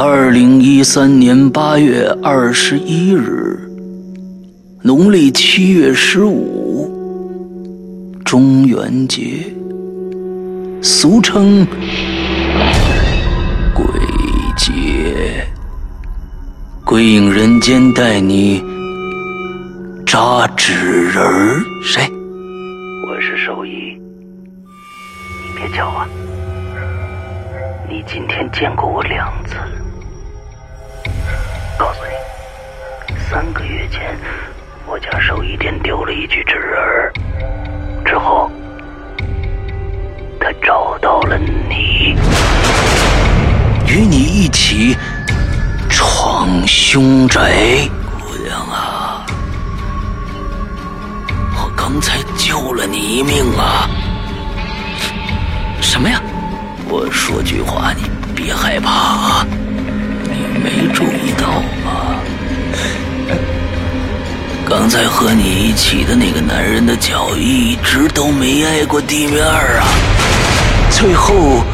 二零一三年八月二十一日，农历七月十五，中元节，俗称鬼节。鬼影人间带你扎纸人儿，谁？我是兽医，你别叫我！你今天见过我两次。前我家兽医店丢了一具纸人儿，之后他找到了你，与你一起。闯凶宅，姑娘啊！我刚才救了你一命啊！什么呀？我说句话，你别害怕啊！你没注意到吗？刚才和你一起的那个男人的脚一直都没挨过地面啊！最后。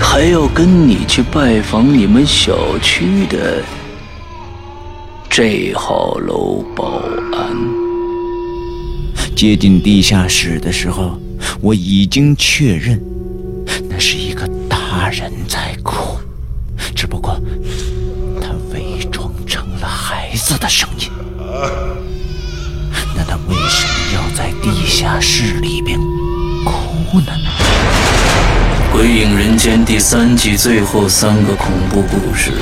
还要跟你去拜访你们小区的这号楼保安。接近地下室的时候，我已经确认，那是一个大人在哭，只不过他伪装成了孩子的声音。那他为什么要在地下室里边哭呢？《鬼影人间》第三季最后三个恐怖故事，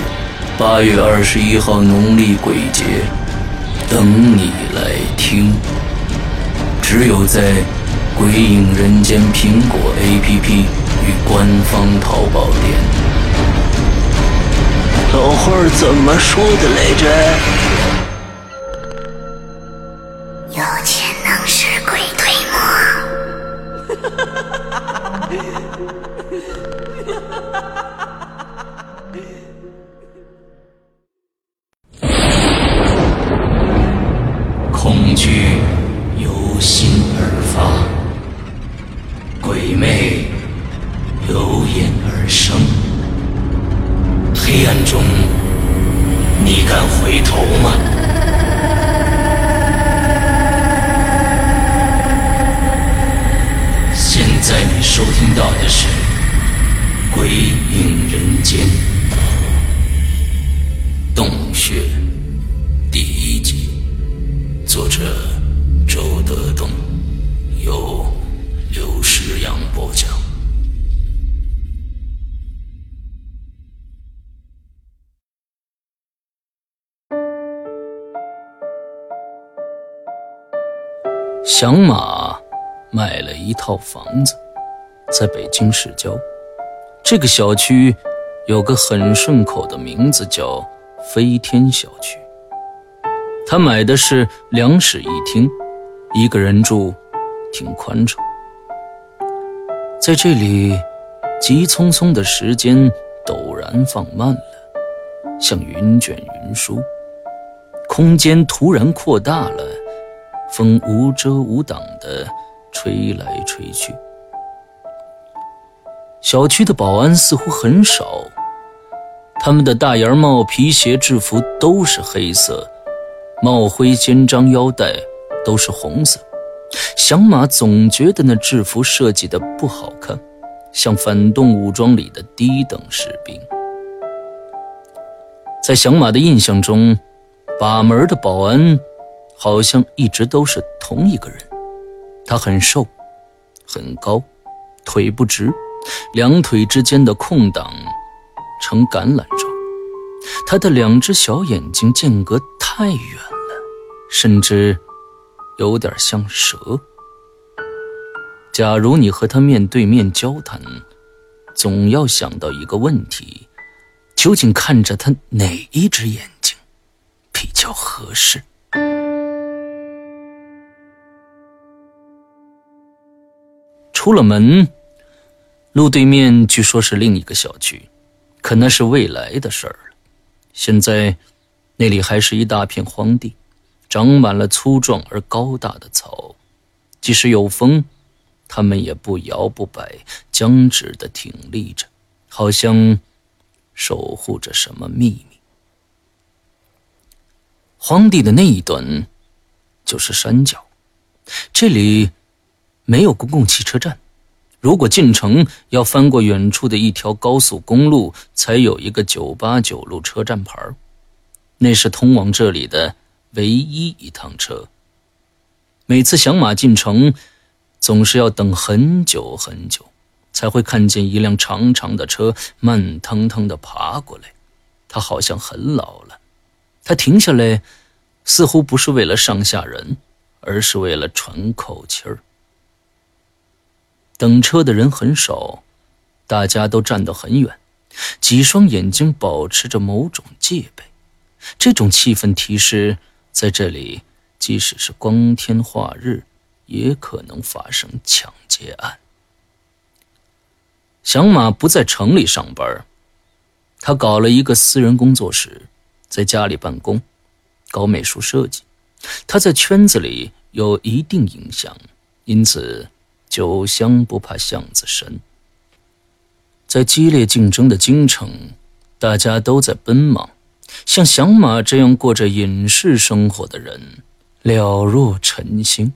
八月二十一号农历鬼节，等你来听。只有在《鬼影人间》苹果 APP 与官方淘宝店。老话怎么说的来着？在你收听到的是。鬼影人间，洞穴第一集，作者周德东，由刘诗阳播讲。响马卖了一套房子，在北京市郊。这个小区有个很顺口的名字，叫飞天小区。他买的是两室一厅，一个人住，挺宽敞。在这里，急匆匆的时间陡然放慢了，像云卷云舒。空间突然扩大了，风无遮无挡的吹来吹去。小区的保安似乎很少，他们的大檐帽、皮鞋、制服都是黑色，帽徽、肩章、腰带都是红色。响马总觉得那制服设计的不好看，像反动武装里的低等士兵。在响马的印象中，把门的保安好像一直都是同一个人，他很瘦，很高，腿不直。两腿之间的空档呈橄榄状，他的两只小眼睛间隔太远了，甚至有点像蛇。假如你和他面对面交谈，总要想到一个问题：究竟看着他哪一只眼睛比较合适？出了门。路对面据说是另一个小区，可那是未来的事儿了。现在，那里还是一大片荒地，长满了粗壮而高大的草，即使有风，它们也不摇不摆，僵直的挺立着，好像守护着什么秘密。荒地的那一端就是山脚，这里没有公共汽车站。如果进城，要翻过远处的一条高速公路，才有一个九八九路车站牌那是通往这里的唯一一趟车。每次响马进城，总是要等很久很久，才会看见一辆长长的车慢腾腾地爬过来。他好像很老了。他停下来，似乎不是为了上下人，而是为了喘口气儿。等车的人很少，大家都站得很远，几双眼睛保持着某种戒备。这种气氛提示，在这里，即使是光天化日，也可能发生抢劫案。小马不在城里上班，他搞了一个私人工作室，在家里办公，搞美术设计。他在圈子里有一定影响，因此。酒香不怕巷子深。在激烈竞争的京城，大家都在奔忙，像响马这样过着隐士生活的人了若晨星。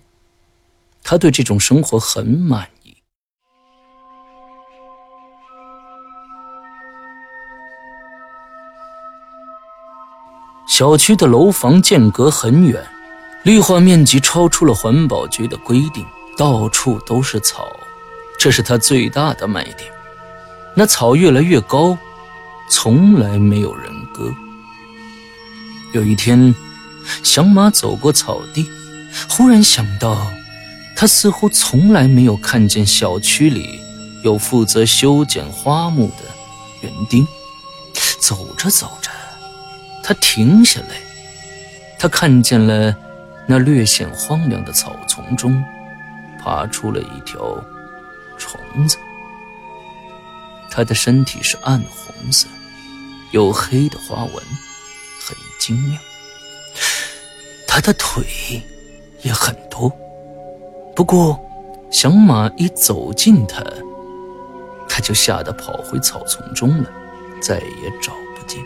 他对这种生活很满意。小区的楼房间隔很远，绿化面积超出了环保局的规定。到处都是草，这是它最大的卖点。那草越来越高，从来没有人割。有一天，小马走过草地，忽然想到，他似乎从来没有看见小区里有负责修剪花木的园丁。走着走着，他停下来，他看见了那略显荒凉的草丛中。爬出了一条虫子，它的身体是暗红色，有黑的花纹，很精妙。它的腿也很多，不过小马一走近它，它就吓得跑回草丛中了，再也找不见。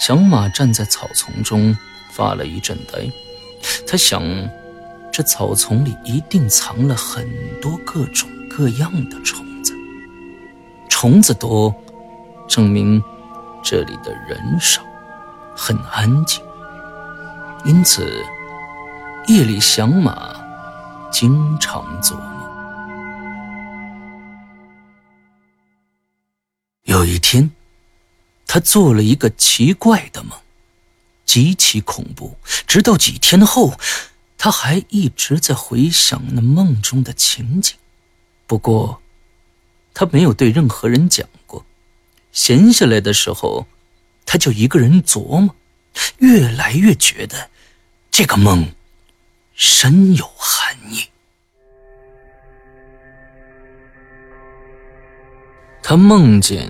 小马站在草丛中发了一阵呆，他想。这草丛里一定藏了很多各种各样的虫子，虫子多，证明这里的人少，很安静。因此，夜里响马经常做梦。有一天，他做了一个奇怪的梦，极其恐怖。直到几天后。他还一直在回想那梦中的情景，不过，他没有对任何人讲过。闲下来的时候，他就一个人琢磨，越来越觉得这个梦深有含义。他梦见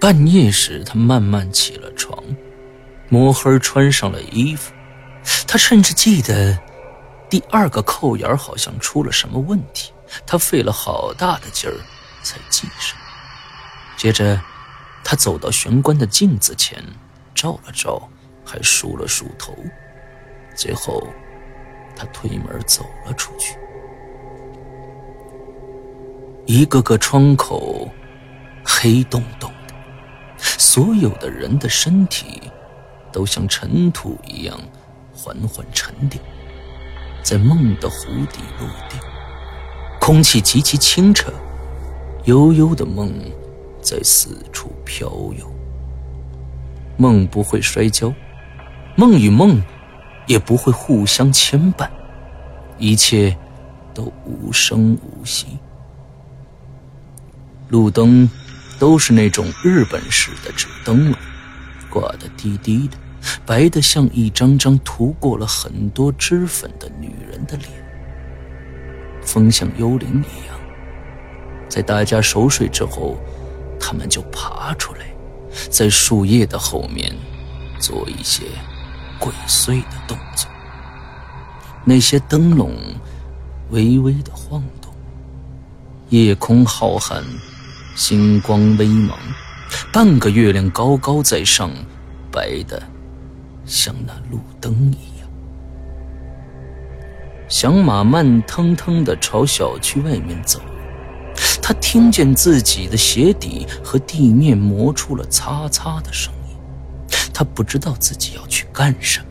半夜时，他慢慢起了床，摸黑穿上了衣服，他甚至记得。第二个扣眼好像出了什么问题，他费了好大的劲儿才系上。接着，他走到玄关的镜子前，照了照，还梳了梳头。最后，他推门走了出去。一个个窗口黑洞洞的，所有的人的身体都像尘土一样缓缓沉淀。在梦的湖底落定，空气极其清澈，悠悠的梦在四处飘游。梦不会摔跤，梦与梦也不会互相牵绊，一切都无声无息。路灯都是那种日本式的纸灯笼，挂得低低的。白的像一张张涂过了很多脂粉的女人的脸，风像幽灵一样，在大家熟睡之后，他们就爬出来，在树叶的后面做一些鬼祟的动作。那些灯笼微微的晃动，夜空浩瀚，星光微茫，半个月亮高高在上，白的像那路灯一样。响马慢腾腾地朝小区外面走，他听见自己的鞋底和地面磨出了擦擦的声音。他不知道自己要去干什么，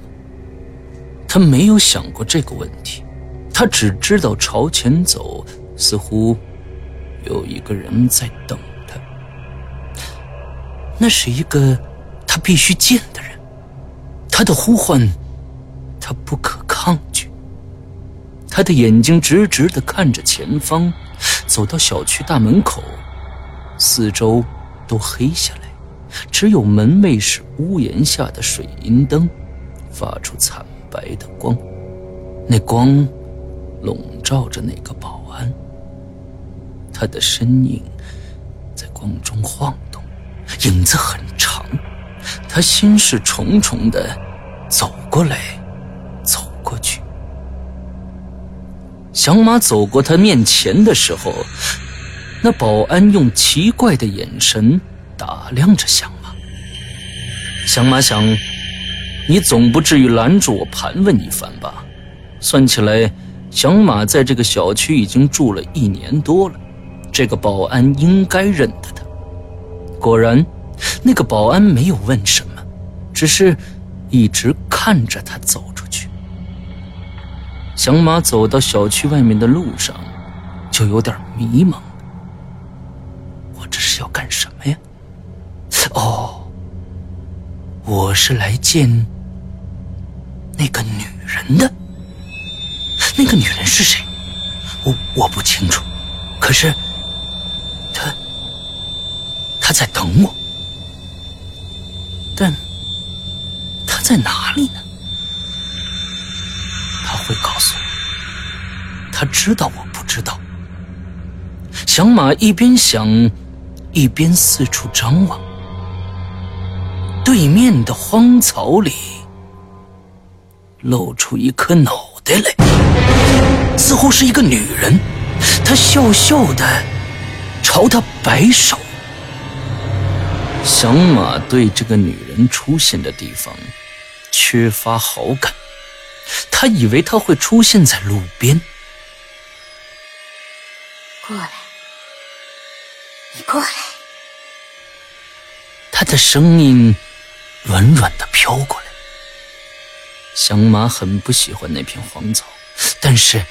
他没有想过这个问题，他只知道朝前走，似乎有一个人在等他。那是一个他必须见的人，他的呼唤，他不可抗拒。他的眼睛直直地看着前方，走到小区大门口，四周都黑下来，只有门卫室屋檐下的水银灯发出惨白的光，那光笼罩着那个保安。他的身影在光中晃动，影子很长。他心事重重地走过来，走过去。小马走过他面前的时候，那保安用奇怪的眼神打量着小马。小马想，你总不至于拦住我盘问一番吧？算起来，小马在这个小区已经住了一年多了，这个保安应该认得他。果然，那个保安没有问什么，只是一直看着他走出去。小马走到小区外面的路上，就有点迷茫。我这是要干什么呀？哦，我是来见那个女人的。那个女人是谁？我我不清楚。可是，她她在等我。但她在哪里呢？他会告诉我，他知道我不知道。响马一边想，一边四处张望。对面的荒草里露出一颗脑袋来，似乎是一个女人。她笑笑的朝他摆手。响马对这个女人出现的地方缺乏好感。他以为他会出现在路边。过来，你过来。他的声音软软的飘过来。响马很不喜欢那片荒草，但是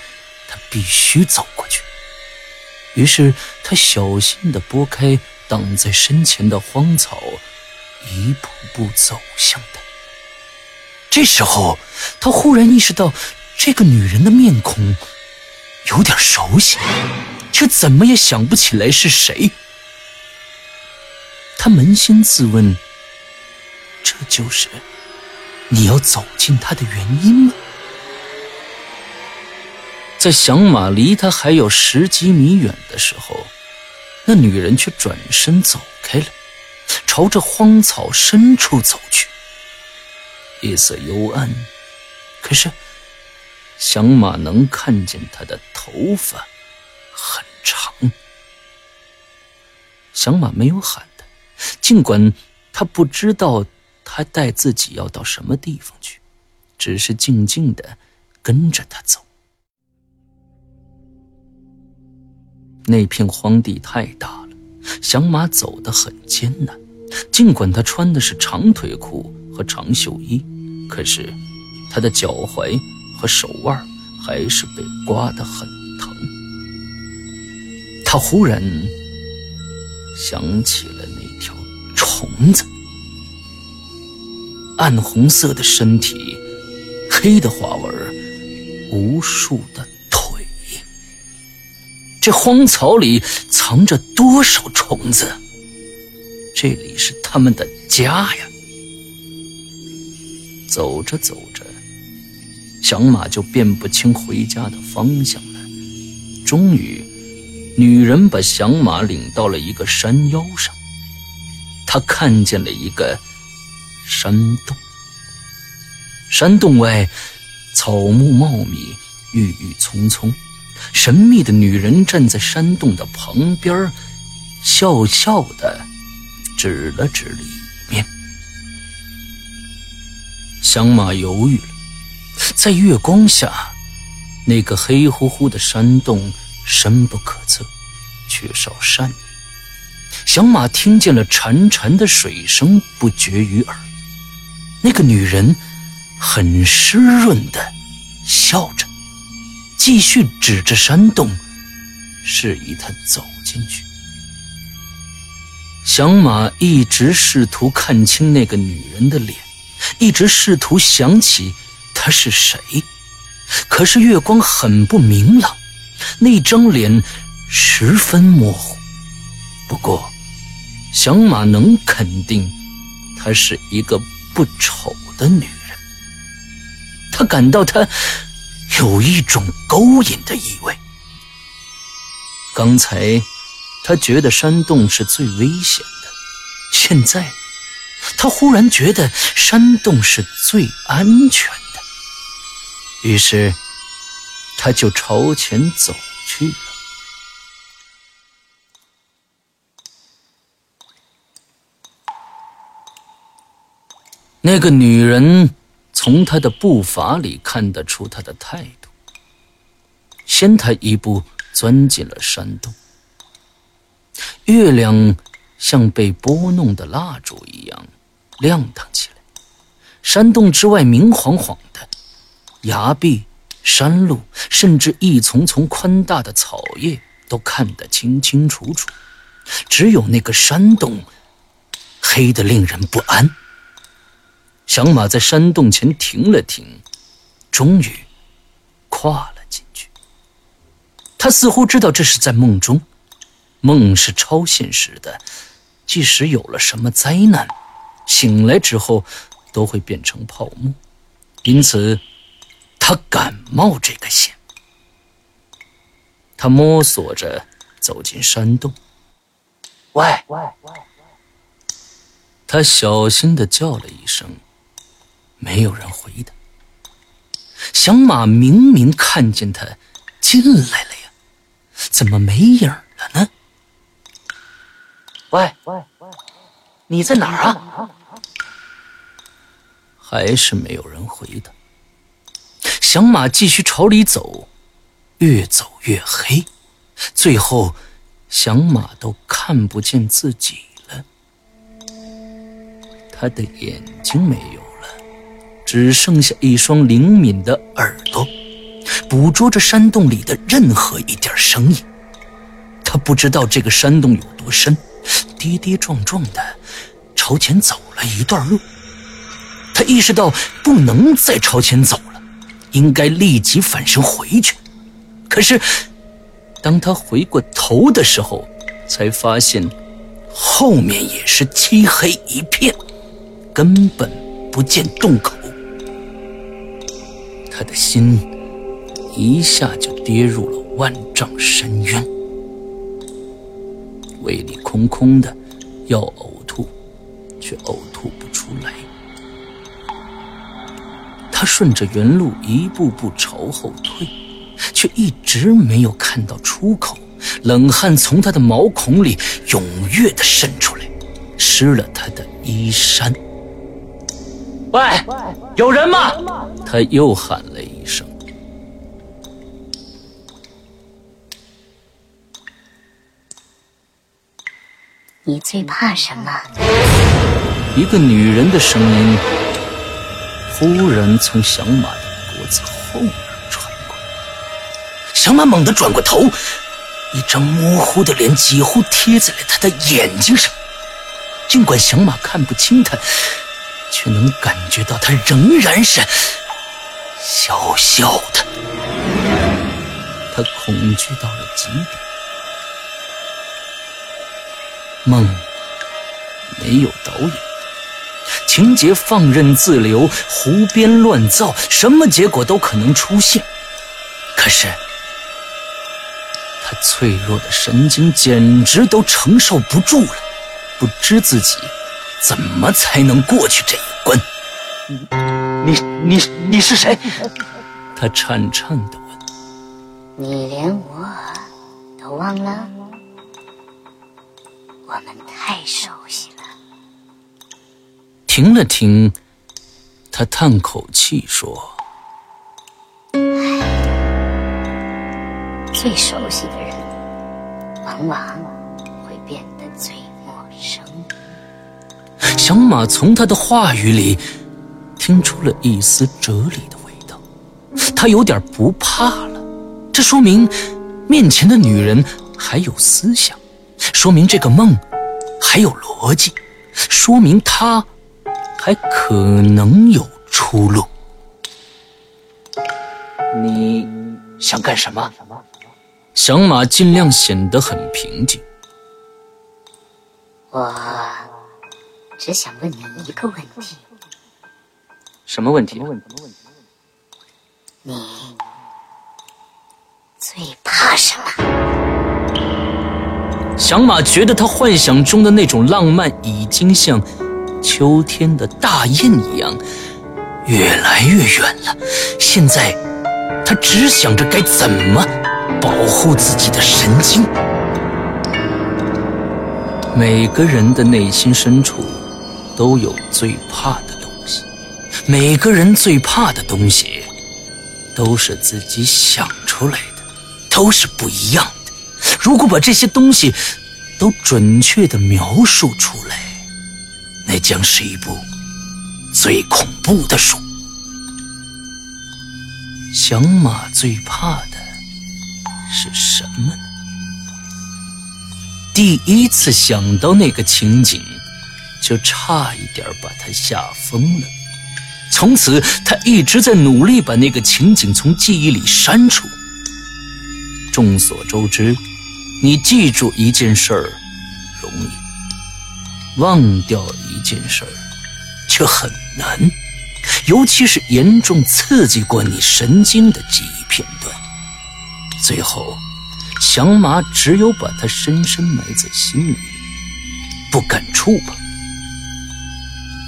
他必须走过去。于是他小心的拨开挡在身前的荒草，一步步走向他。这时候，他忽然意识到，这个女人的面孔有点熟悉，却怎么也想不起来是谁。他扪心自问：这就是你要走进她的原因吗？在响马离他还有十几米远的时候，那女人却转身走开了，朝着荒草深处走去。夜色幽暗，可是响马能看见他的头发很长。响马没有喊他，尽管他不知道他带自己要到什么地方去，只是静静的跟着他走。那片荒地太大了，响马走得很艰难，尽管他穿的是长腿裤和长袖衣。可是，他的脚踝和手腕还是被刮得很疼。他忽然想起了那条虫子，暗红色的身体，黑的花纹，无数的腿。这荒草里藏着多少虫子？这里是他们的家呀！走着走着，响马就辨不清回家的方向了。终于，女人把响马领到了一个山腰上。他看见了一个山洞，山洞外草木茂密，郁郁葱葱。神秘的女人站在山洞的旁边，笑笑的指了指里响马犹豫了，在月光下，那个黑乎乎的山洞深不可测，缺少善意。响马听见了潺潺的水声不绝于耳，那个女人很湿润的笑着，继续指着山洞，示意他走进去。响马一直试图看清那个女人的脸。一直试图想起他是谁，可是月光很不明朗，那张脸十分模糊。不过，响马能肯定，她是一个不丑的女人。他感到她有一种勾引的意味。刚才，他觉得山洞是最危险的，现在。他忽然觉得山洞是最安全的，于是他就朝前走去了。那个女人从他的步伐里看得出他的态度，先他一步钻进了山洞。月亮像被拨弄的蜡烛一样。亮堂起来，山洞之外明晃晃的，崖壁、山路，甚至一丛丛宽大的草叶都看得清清楚楚，只有那个山洞黑得令人不安。响马在山洞前停了停，终于跨了进去。他似乎知道这是在梦中，梦是超现实的，即使有了什么灾难。醒来之后，都会变成泡沫，因此他敢冒这个险。他摸索着走进山洞，喂喂喂！他小心的叫了一声，没有人回答。小马明明看见他进来了呀，怎么没影了呢？喂喂喂！你在哪儿啊？还是没有人回答。响马继续朝里走，越走越黑，最后响马都看不见自己了。他的眼睛没有了，只剩下一双灵敏的耳朵，捕捉着山洞里的任何一点声音。他不知道这个山洞有多深。跌跌撞撞的朝前走了一段路，他意识到不能再朝前走了，应该立即返身回去。可是，当他回过头的时候，才发现后面也是漆黑一片，根本不见洞口。他的心一下就跌入了万丈深渊。威力空空的，要呕吐，却呕吐不出来。他顺着原路一步步朝后退，却一直没有看到出口。冷汗从他的毛孔里踊跃地渗出来，湿了他的衣衫。喂，有人吗？他又喊了你最怕什么？一个女人的声音忽然从小马的脖子后面传过来。小马猛地转过头，一张模糊的脸几乎贴在了他的眼睛上。尽管小马看不清他，却能感觉到他仍然是笑笑的。他恐惧到了极点。梦没有导演，情节放任自流，胡编乱造，什么结果都可能出现。可是，他脆弱的神经简直都承受不住了，不知自己怎么才能过去这一关。你、你、你是谁？他颤颤的问。你连我都忘了？我们太熟悉了。停了停，他叹口气说。最熟悉的人，往往会变得最陌生。小马从他的话语里听出了一丝哲理的味道，他有点不怕了。这说明面前的女人还有思想，说明这个梦还有逻辑，说明他还可能有出路。你想干什么？小马尽量显得很平静。我只想问你一个问题。什么问题？你最怕什么？小马觉得他幻想中的那种浪漫已经像秋天的大雁一样越来越远了。现在他只想着该怎么。保护自己的神经。每个人的内心深处都有最怕的东西，每个人最怕的东西都是自己想出来的，都是不一样的。如果把这些东西都准确的描述出来，那将是一部最恐怖的书。响马最怕的。是什么呢？第一次想到那个情景，就差一点把他吓疯了。从此，他一直在努力把那个情景从记忆里删除。众所周知，你记住一件事儿容易，忘掉一件事儿却很难，尤其是严重刺激过你神经的记忆片段。最后，小马只有把它深深埋在心里，不敢触碰。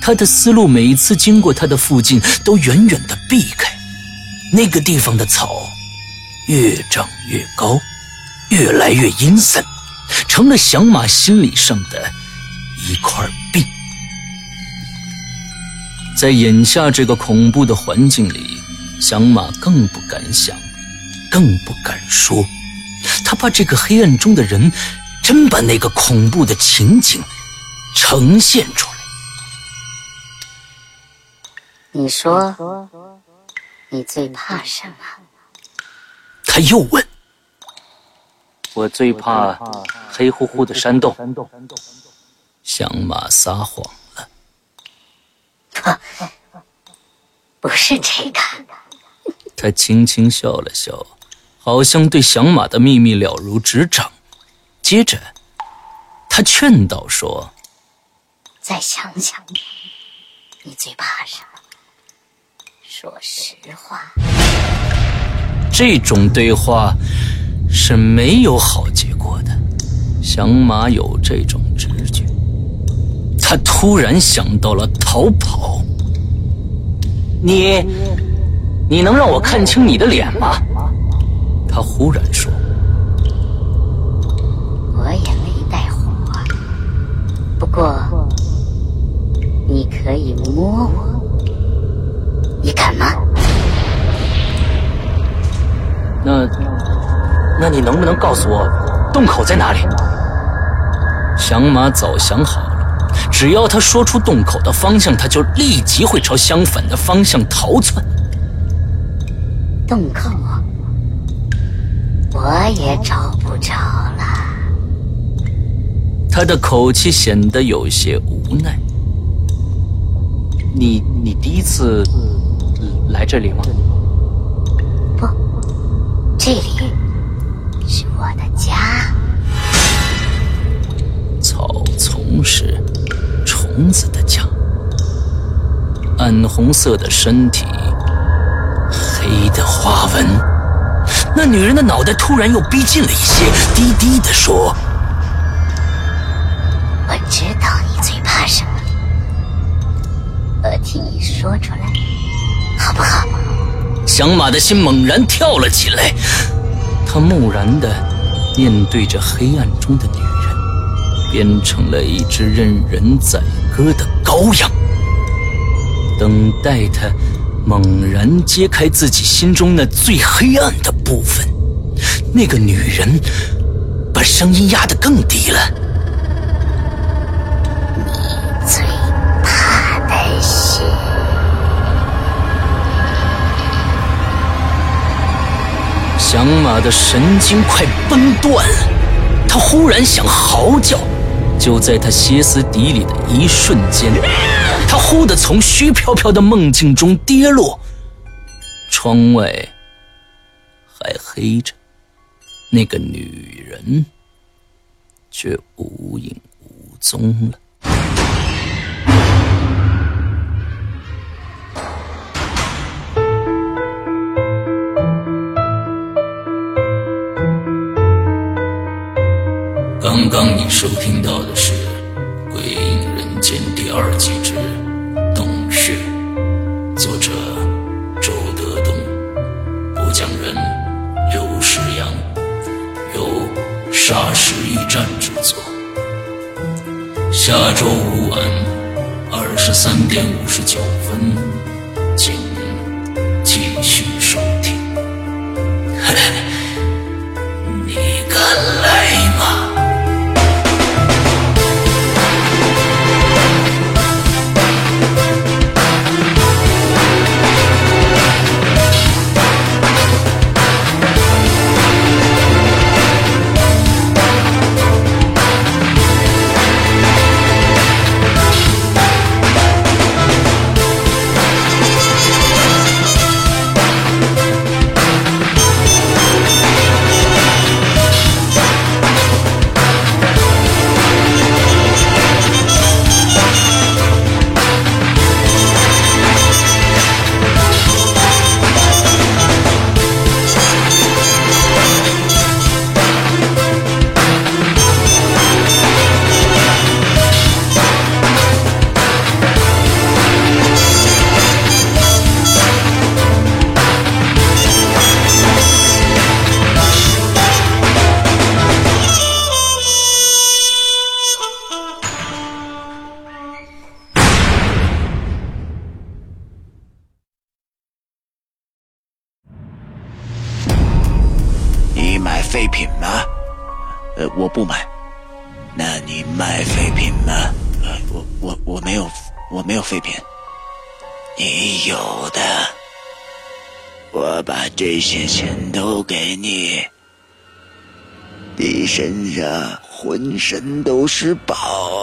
他的思路每次经过他的附近，都远远的避开。那个地方的草越长越高，越来越阴森，成了响马心理上的一块病。在眼下这个恐怖的环境里，响马更不敢想。更不敢说，他怕这个黑暗中的人真把那个恐怖的情景呈现出来。你说，你最怕什么？他又问。我最怕黑乎乎的山洞。响马撒谎了。不是这个。他轻轻笑了笑。好像对响马的秘密了如指掌，接着他劝导说：“再想想，你最怕什么？说实话。”这种对话是没有好结果的。响马有这种直觉，他突然想到了逃跑。你，你能让我看清你的脸吗？他忽然说：“我也没带火，不过你可以摸我，能不能告诉我洞口在哪里？”响马早想好了，只要他说出洞口的方向，他就立即会朝相反的方向逃窜。洞口。我也找不着了。他的口气显得有些无奈。你你第一次来这里吗？不，这里是虫子的家，暗红色的身体，黑的花纹。那女人的脑袋突然又逼近了一些，低低的说：“我知道你最怕什么，我替你说出来，好不好？”响马的心猛然跳了起来，他木然的面对着黑暗中的女人，变成了一只任人宰割的羔羊。等待他猛然揭开自己心中那最黑暗的部分，那个女人把声音压得更低了。你最怕的是？响马的神经快崩断了，他忽然想嚎叫，就在他歇斯底里的一瞬间，他忽地从虚飘飘的梦境中跌落。窗外还黑着，那个女人却无影无踪了。刚刚你收听到的是《鬼影人间》第二季之《洞穴》，作者周德东，播讲人刘世阳，由沙石驿站制作。下周五晚二十三点五十九分，请继续这些钱都给你。你身上浑身都是宝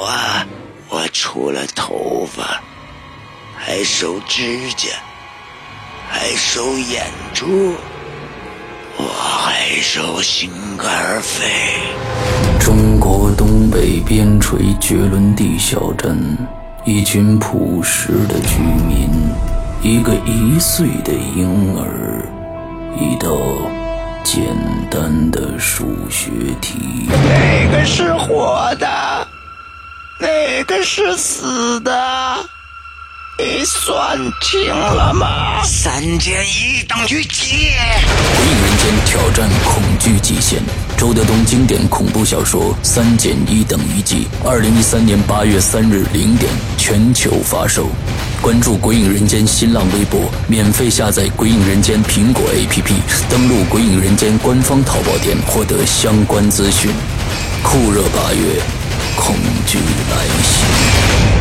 啊！我除了头发，还收指甲，还收眼珠。我还收心肝肺。中国东北边陲绝伦地小镇，一群朴实的居民，一个一岁的婴儿，一道简单的数学题。哪个是活的？哪个是死的？你算清了吗？三减一等于几？鬼影人间挑战恐惧极限，周德东经典恐怖小说《三减一等于几》，二零一三年八月三日零点全球发售。关注鬼影人间新浪微博，免费下载鬼影人间苹果 APP，登录鬼影人间官方淘宝店获得相关资讯。酷热八月，恐惧来袭。